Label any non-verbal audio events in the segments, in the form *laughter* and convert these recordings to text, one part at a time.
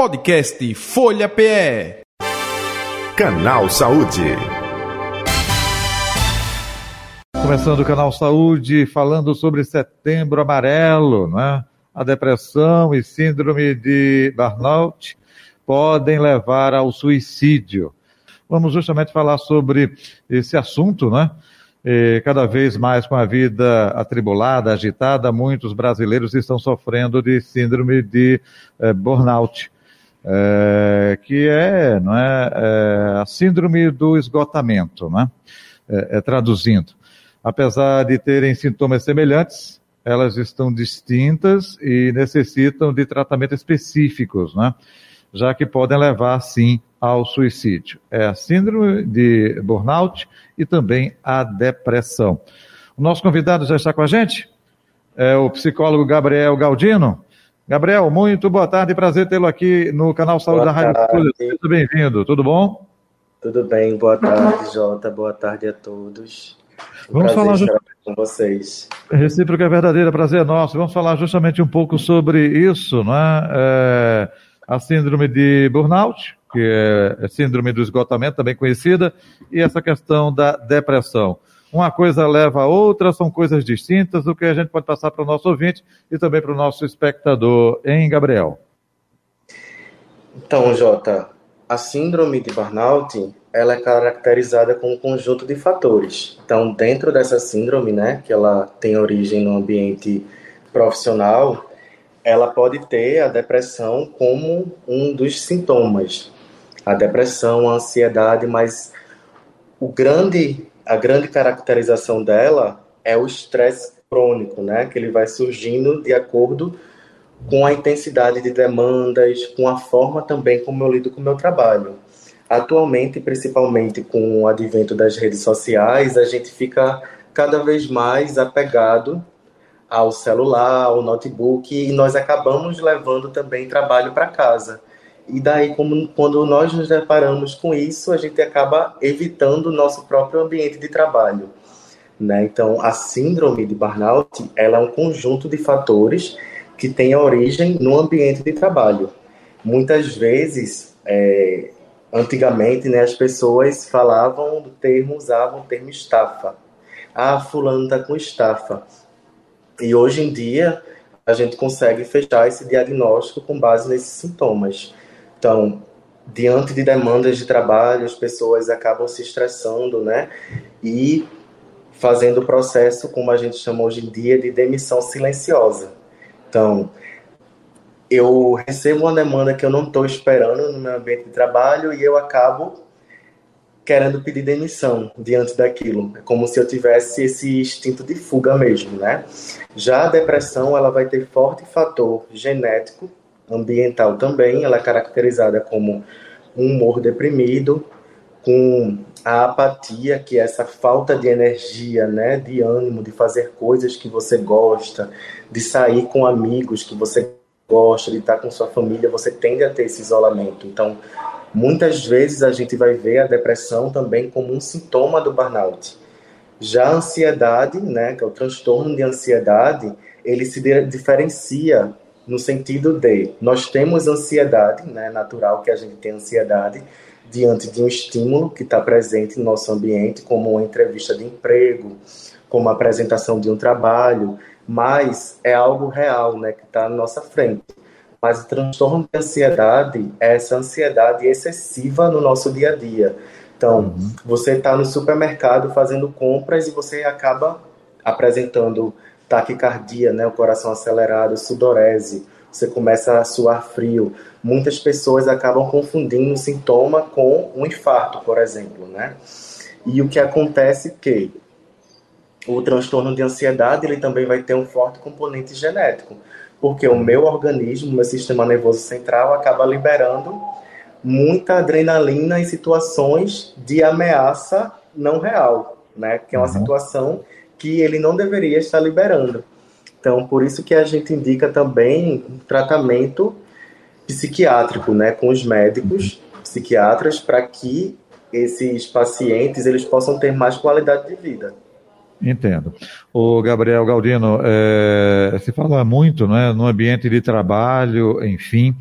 Podcast Folha PE. Canal Saúde. Começando o Canal Saúde, falando sobre setembro amarelo, né? A depressão e síndrome de burnout podem levar ao suicídio. Vamos justamente falar sobre esse assunto, né? E cada vez mais com a vida atribulada, agitada, muitos brasileiros estão sofrendo de síndrome de eh, burnout é, que é, não é, é, a síndrome do esgotamento, né? É, é, traduzindo. Apesar de terem sintomas semelhantes, elas estão distintas e necessitam de tratamento específicos, né? Já que podem levar, sim, ao suicídio. É a síndrome de burnout e também a depressão. O nosso convidado já está com a gente? É o psicólogo Gabriel Galdino. Gabriel, muito boa tarde, prazer tê-lo aqui no canal Saúde boa da Rádio Folha. Seja bem-vindo, tudo bom? Tudo bem, boa tarde, Jota, boa tarde a todos. Um Vamos falar com vocês. Recíproca é verdadeira, prazer é nosso. Vamos falar justamente um pouco sobre isso, não é? é a síndrome de burnout, que é síndrome do esgotamento, também conhecida, e essa questão da depressão. Uma coisa leva a outra, são coisas distintas, o que a gente pode passar para o nosso ouvinte e também para o nosso espectador, hein, Gabriel? Então, Jota, a síndrome de burnout, ela é caracterizada com um conjunto de fatores. Então, dentro dessa síndrome, né, que ela tem origem no ambiente profissional, ela pode ter a depressão como um dos sintomas. A depressão, a ansiedade, mas o grande a grande caracterização dela é o estresse crônico, né? Que ele vai surgindo de acordo com a intensidade de demandas, com a forma também como eu lido com o meu trabalho. Atualmente, principalmente com o advento das redes sociais, a gente fica cada vez mais apegado ao celular, ao notebook, e nós acabamos levando também trabalho para casa. E daí, como, quando nós nos deparamos com isso, a gente acaba evitando o nosso próprio ambiente de trabalho. Né? Então, a síndrome de burnout ela é um conjunto de fatores que tem origem no ambiente de trabalho. Muitas vezes, é, antigamente, né, as pessoas falavam do termo, usavam o termo estafa. Ah, fulano está com estafa. E hoje em dia, a gente consegue fechar esse diagnóstico com base nesses sintomas. Então, diante de demandas de trabalho, as pessoas acabam se estressando, né? E fazendo o processo, como a gente chama hoje em dia, de demissão silenciosa. Então, eu recebo uma demanda que eu não estou esperando no meu ambiente de trabalho e eu acabo querendo pedir demissão diante daquilo. É como se eu tivesse esse instinto de fuga mesmo, né? Já a depressão, ela vai ter forte fator genético ambiental também, ela é caracterizada como um humor deprimido, com a apatia, que é essa falta de energia, né, de ânimo, de fazer coisas que você gosta, de sair com amigos que você gosta, de estar com sua família, você tende a ter esse isolamento. Então, muitas vezes a gente vai ver a depressão também como um sintoma do burnout. Já a ansiedade, né, que é o transtorno de ansiedade, ele se diferencia no sentido de nós temos ansiedade, né, natural que a gente tem ansiedade diante de um estímulo que está presente no nosso ambiente, como uma entrevista de emprego, como a apresentação de um trabalho, mas é algo real, né, que está na nossa frente. Mas o transtorno de ansiedade é essa ansiedade excessiva no nosso dia a dia. Então, uhum. você está no supermercado fazendo compras e você acaba apresentando taquicardia, né, o coração acelerado, sudorese, você começa a suar frio. Muitas pessoas acabam confundindo o sintoma com um infarto, por exemplo, né? E o que acontece é que o transtorno de ansiedade ele também vai ter um forte componente genético, porque o meu organismo, meu sistema nervoso central acaba liberando muita adrenalina em situações de ameaça não real, né? Que é uma uhum. situação que ele não deveria estar liberando. Então, por isso que a gente indica também um tratamento psiquiátrico, né, com os médicos, psiquiatras, para que esses pacientes eles possam ter mais qualidade de vida. Entendo. O Gabriel Galdino, é, se fala muito né, no ambiente de trabalho, enfim,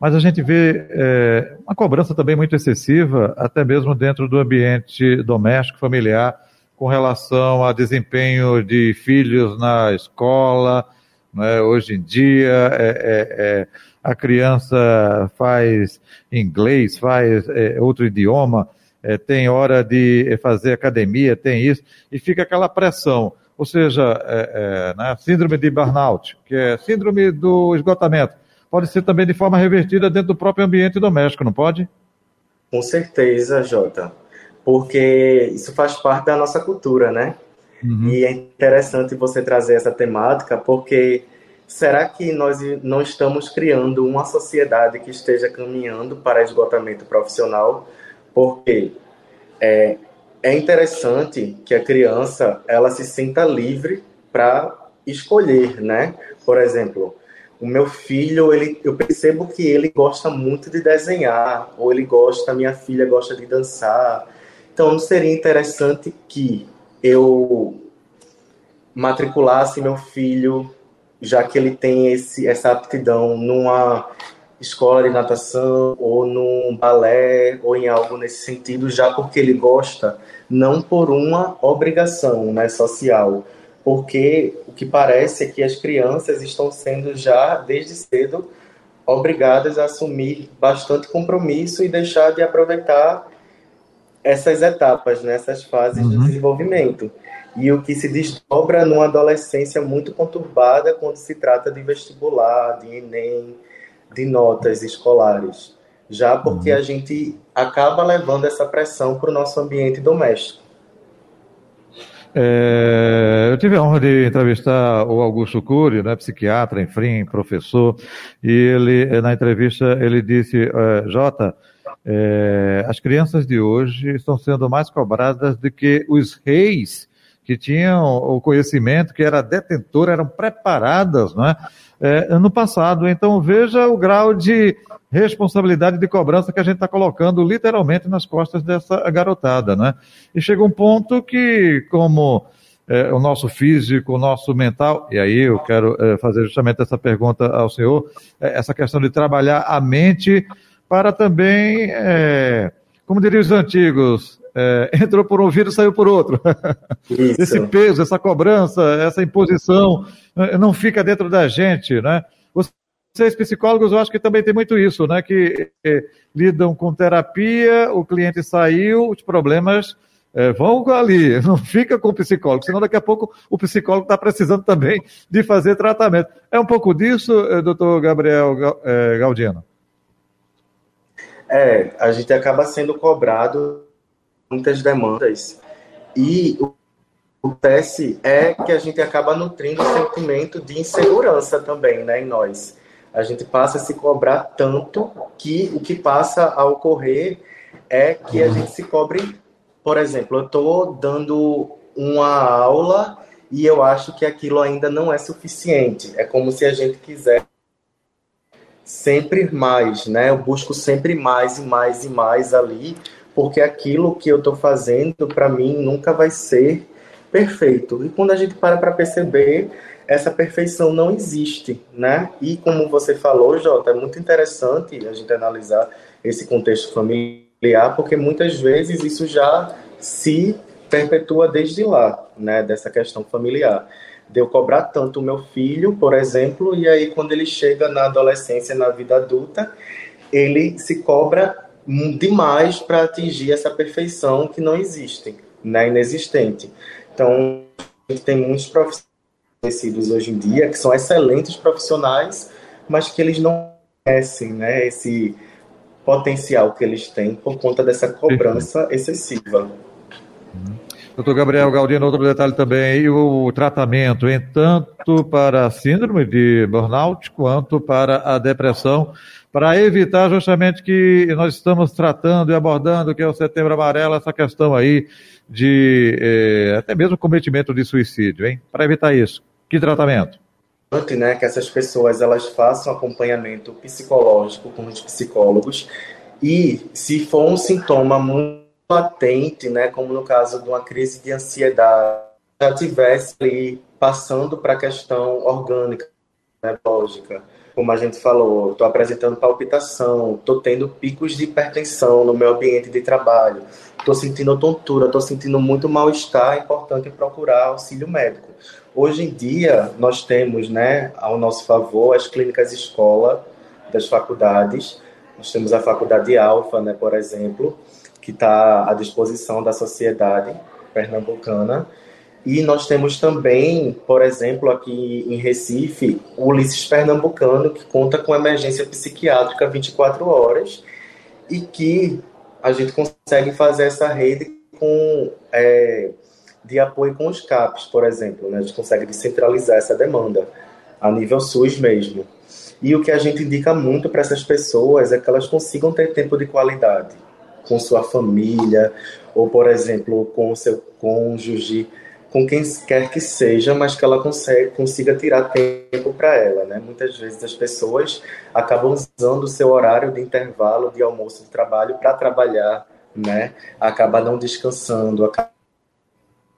mas a gente vê é, uma cobrança também muito excessiva, até mesmo dentro do ambiente doméstico, familiar, com relação a desempenho de filhos na escola. Né? Hoje em dia, é, é, é a criança faz inglês, faz é, outro idioma, é, tem hora de fazer academia, tem isso, e fica aquela pressão. Ou seja, é, né, síndrome de burnout, que é síndrome do esgotamento, pode ser também de forma revertida dentro do próprio ambiente doméstico, não pode? Com certeza, Jota porque isso faz parte da nossa cultura, né? Uhum. E é interessante você trazer essa temática, porque será que nós não estamos criando uma sociedade que esteja caminhando para esgotamento profissional? Porque é, é interessante que a criança ela se sinta livre para escolher, né? Por exemplo, o meu filho, ele, eu percebo que ele gosta muito de desenhar, ou ele gosta, minha filha gosta de dançar, então, seria interessante que eu matriculasse meu filho, já que ele tem esse, essa aptidão, numa escola de natação ou num balé ou em algo nesse sentido, já porque ele gosta, não por uma obrigação né, social, porque o que parece é que as crianças estão sendo já desde cedo obrigadas a assumir bastante compromisso e deixar de aproveitar essas etapas, nessas né, fases uhum. do desenvolvimento. E o que se desdobra numa adolescência muito conturbada quando se trata de vestibular, de Enem, de notas escolares. Já porque uhum. a gente acaba levando essa pressão para o nosso ambiente doméstico. É, eu tive a honra de entrevistar o Augusto Cury, né, psiquiatra, enfim, professor, e ele, na entrevista, ele disse, é, Jota, é, as crianças de hoje estão sendo mais cobradas do que os reis que tinham o conhecimento, que era detentor, eram preparadas não é? É, no passado. Então veja o grau de responsabilidade de cobrança que a gente está colocando literalmente nas costas dessa garotada. Né? E chega um ponto que, como é, o nosso físico, o nosso mental, e aí eu quero é, fazer justamente essa pergunta ao senhor, é, essa questão de trabalhar a mente para também, é, como diriam os antigos, é, *laughs* entrou por um ouvido, saiu por outro. Esse peso, essa cobrança, essa imposição é, não fica dentro da gente, né? Vocês psicólogos, eu acho que também tem muito isso, né? Que é, lidam com terapia, o cliente saiu, os problemas é, vão ali, *laughs* não fica com o psicólogo, senão daqui a pouco o psicólogo está precisando também de fazer tratamento. É um pouco disso, é, doutor Gabriel é, Galdino? É, a gente acaba sendo cobrado muitas demandas e o acontece é que a gente acaba nutrindo o sentimento de insegurança também, né, em nós. A gente passa a se cobrar tanto que o que passa a ocorrer é que a gente se cobre, por exemplo, eu estou dando uma aula e eu acho que aquilo ainda não é suficiente. É como se a gente quisesse sempre mais, né? Eu busco sempre mais e mais e mais ali, porque aquilo que eu estou fazendo para mim nunca vai ser perfeito. E quando a gente para para perceber, essa perfeição não existe, né? E como você falou, Jota, é muito interessante a gente analisar esse contexto familiar, porque muitas vezes isso já se perpetua desde lá, né? Dessa questão familiar de eu cobrar tanto o meu filho, por exemplo, e aí quando ele chega na adolescência, na vida adulta, ele se cobra demais para atingir essa perfeição que não existe, né, inexistente. Então, a gente tem muitos profissionais conhecidos hoje em dia que são excelentes profissionais, mas que eles não conhecem, né, esse potencial que eles têm por conta dessa cobrança excessiva. Doutor Gabriel Galdino, outro detalhe também, o tratamento, em tanto para a síndrome de burnout quanto para a depressão, para evitar justamente que nós estamos tratando e abordando, que é o setembro amarelo, essa questão aí de eh, até mesmo cometimento de suicídio, hein? Para evitar isso. Que tratamento? Né, que essas pessoas elas façam acompanhamento psicológico com os psicólogos e se for um sintoma muito latente, né, como no caso de uma crise de ansiedade, já tivesse ali passando para a questão orgânica, né, lógica, como a gente falou, estou apresentando palpitação, estou tendo picos de hipertensão no meu ambiente de trabalho, estou sentindo tontura, estou sentindo muito mal-estar, é importante procurar auxílio médico. Hoje em dia, nós temos né, ao nosso favor as clínicas escola das faculdades, nós temos a Faculdade Alfa, né, por exemplo, que está à disposição da sociedade pernambucana, e nós temos também, por exemplo, aqui em Recife, o Ulisses Pernambucano, que conta com emergência psiquiátrica 24 horas e que a gente consegue fazer essa rede com, é, de apoio com os CAPs, por exemplo. Né? A gente consegue descentralizar essa demanda a nível SUS mesmo. E o que a gente indica muito para essas pessoas é que elas consigam ter tempo de qualidade com sua família, ou, por exemplo, com o seu cônjuge com quem quer que seja, mas que ela consegue, consiga tirar tempo para ela, né? Muitas vezes as pessoas acabam usando o seu horário de intervalo de almoço de trabalho para trabalhar, né? Acaba não descansando, acaba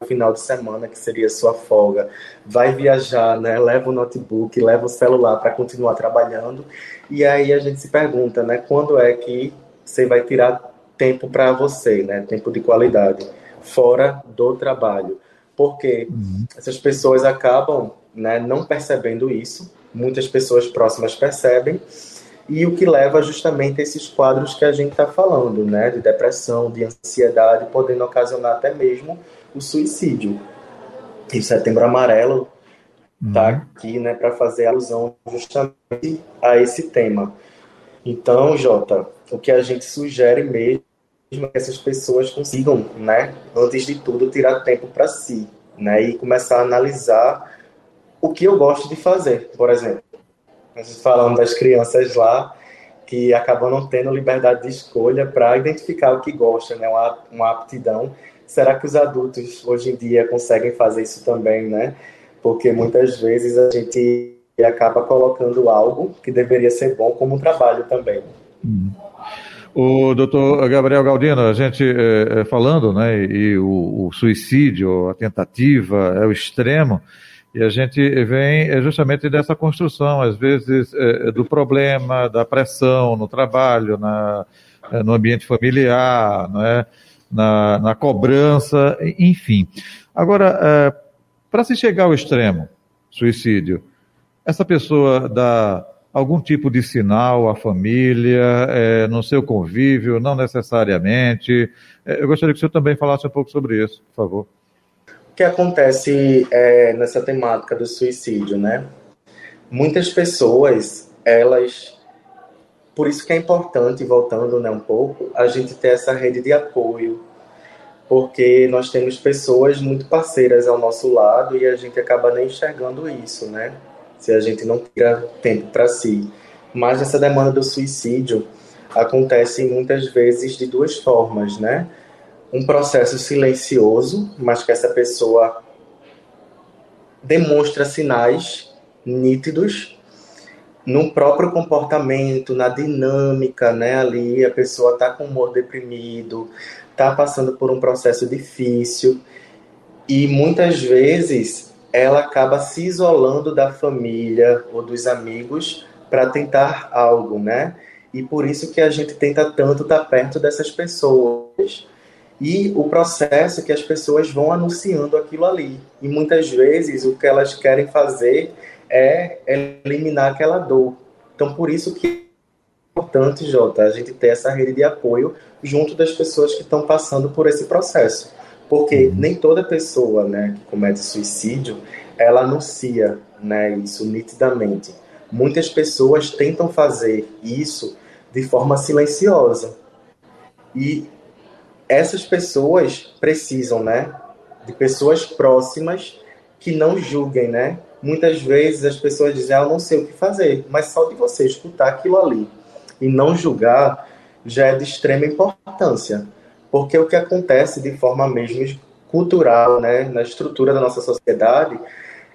final de semana, que seria sua folga, vai viajar, né? Leva o notebook, leva o celular para continuar trabalhando. E aí a gente se pergunta, né? Quando é que você vai tirar tempo para você, né? Tempo de qualidade, fora do trabalho porque uhum. essas pessoas acabam né, não percebendo isso, muitas pessoas próximas percebem, e o que leva justamente a esses quadros que a gente está falando, né, de depressão, de ansiedade, podendo ocasionar até mesmo o suicídio. E o Setembro Amarelo está uhum. aqui né, para fazer alusão justamente a esse tema. Então, Jota, o que a gente sugere mesmo que essas pessoas consigam, né, antes de tudo, tirar tempo para si, né, e começar a analisar o que eu gosto de fazer, por exemplo. Gente falando das crianças lá que acabam não tendo liberdade de escolha para identificar o que gosta, né, uma, uma aptidão. Será que os adultos hoje em dia conseguem fazer isso também, né? Porque muitas vezes a gente acaba colocando algo que deveria ser bom como um trabalho também. Hum. O doutor Gabriel Galdino, a gente é, falando, né, e o, o, suicídio, a tentativa, é o extremo, e a gente vem é, justamente dessa construção, às vezes, é, do problema, da pressão no trabalho, na, no ambiente familiar, né, na, na cobrança, enfim. Agora, para se chegar ao extremo, suicídio, essa pessoa dá algum tipo de sinal à família, é, no seu convívio, não necessariamente. É, eu gostaria que o senhor também falasse um pouco sobre isso, por favor. O que acontece é, nessa temática do suicídio, né? Muitas pessoas, elas. Por isso que é importante, voltando né, um pouco, a gente ter essa rede de apoio, porque nós temos pessoas muito parceiras ao nosso lado e a gente acaba nem enxergando isso, né? se a gente não tira tempo para si. Mas essa demanda do suicídio acontece muitas vezes de duas formas, né? Um processo silencioso, mas que essa pessoa demonstra sinais nítidos no próprio comportamento, na dinâmica, né? Ali a pessoa está com humor deprimido, está passando por um processo difícil e muitas vezes ela acaba se isolando da família ou dos amigos para tentar algo, né? E por isso que a gente tenta tanto estar perto dessas pessoas. E o processo que as pessoas vão anunciando aquilo ali. E muitas vezes o que elas querem fazer é eliminar aquela dor. Então por isso que é importante, Jota, a gente ter essa rede de apoio junto das pessoas que estão passando por esse processo. Porque uhum. nem toda pessoa né, que comete suicídio, ela anuncia né, isso nitidamente. Muitas pessoas tentam fazer isso de forma silenciosa. E essas pessoas precisam, né, de pessoas próximas que não julguem, né? Muitas vezes as pessoas dizem, ah, eu não sei o que fazer, mas só de você escutar aquilo ali e não julgar já é de extrema importância. Porque o que acontece de forma mesmo cultural, né, na estrutura da nossa sociedade,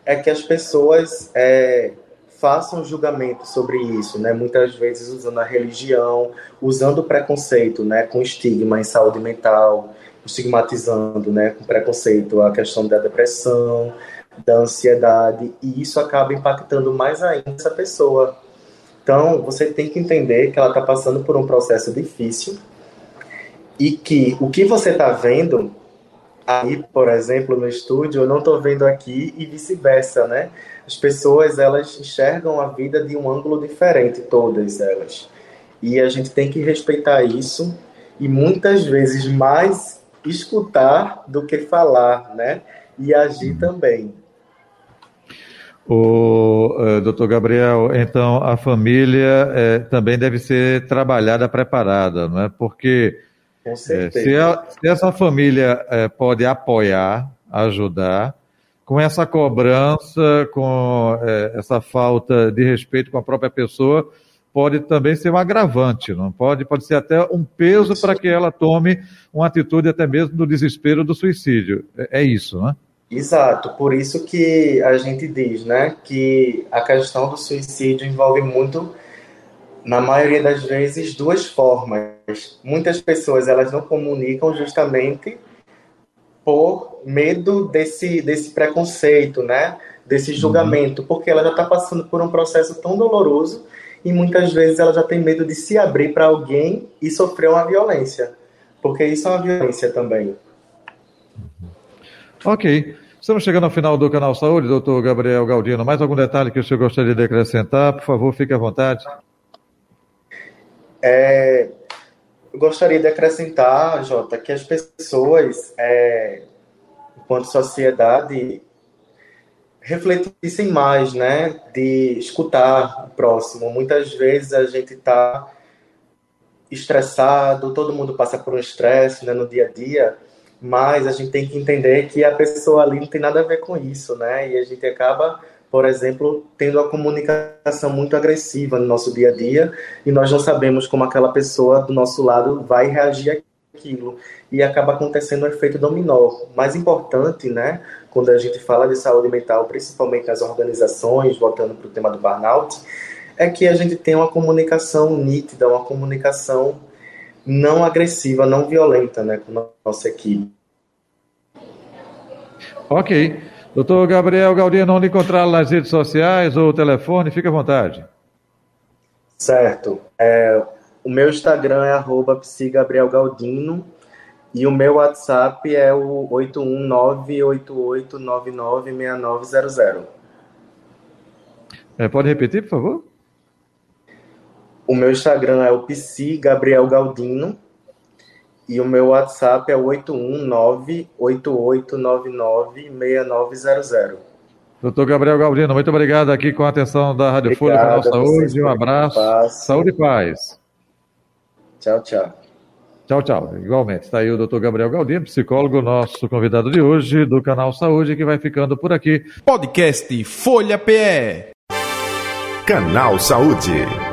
é que as pessoas é, façam julgamento sobre isso, né, muitas vezes usando a religião, usando o preconceito, né, com estigma em saúde mental, estigmatizando, né, com preconceito a questão da depressão, da ansiedade, e isso acaba impactando mais ainda essa pessoa. Então, você tem que entender que ela está passando por um processo difícil e que o que você está vendo aí, por exemplo, no estúdio, eu não estou vendo aqui e vice-versa, né? As pessoas, elas enxergam a vida de um ângulo diferente, todas elas. E a gente tem que respeitar isso e muitas vezes mais escutar do que falar, né? E agir uhum. também. O uh, doutor Gabriel, então a família eh, também deve ser trabalhada, preparada, não é? Porque eh, se, a, se, essa família pode apoiar, ajudar, com essa cobrança, com essa falta de respeito com a própria pessoa, pode também ser um agravante, não pode? Pode ser até um peso para que ela tome uma atitude até mesmo do desespero do suicídio. É, é isso, né? Exato, por isso que a gente diz, né, que a questão do suicídio envolve muito, na maioria das vezes, duas formas. Muitas pessoas elas não comunicam justamente por medo desse, desse preconceito, né, desse uhum. julgamento, porque ela já está passando por um processo tão doloroso e muitas vezes ela já tem medo de se abrir para alguém e sofrer uma violência, porque isso é uma violência também. Ok. Estamos chegando ao final do Canal Saúde, doutor Gabriel Galdino. Mais algum detalhe que o senhor gostaria de acrescentar? Por favor, fique à vontade. É, eu gostaria de acrescentar, Jota, que as pessoas, é, enquanto sociedade, refletissem mais, né? De escutar o próximo. Muitas vezes a gente está estressado, todo mundo passa por um estresse né, no dia a dia mas a gente tem que entender que a pessoa ali não tem nada a ver com isso, né? E a gente acaba, por exemplo, tendo a comunicação muito agressiva no nosso dia a dia e nós não sabemos como aquela pessoa do nosso lado vai reagir àquilo e acaba acontecendo um efeito dominó. Mais importante, né, quando a gente fala de saúde mental, principalmente nas organizações, voltando para o tema do burnout, é que a gente tem uma comunicação nítida, uma comunicação não agressiva, não violenta, né, com a nossa equipe. Ok. Doutor Gabriel Galdino, onde encontrá-lo nas redes sociais ou telefone, fique à vontade. Certo. É, o meu Instagram é arroba psigabrielgaldino e o meu WhatsApp é o 81988996900. É, pode repetir, por favor? O meu Instagram é o Psi Gabriel Galdino. E o meu WhatsApp é o 819-8899-6900. Doutor Gabriel Galdino, muito obrigado aqui com a atenção da Rádio Folha Canal Saúde. Um abraço. Saúde e paz. Tchau, tchau. Tchau, tchau. Igualmente. Está aí o doutor Gabriel Galdino, psicólogo, nosso convidado de hoje do Canal Saúde, que vai ficando por aqui. Podcast Folha PE. Canal Saúde.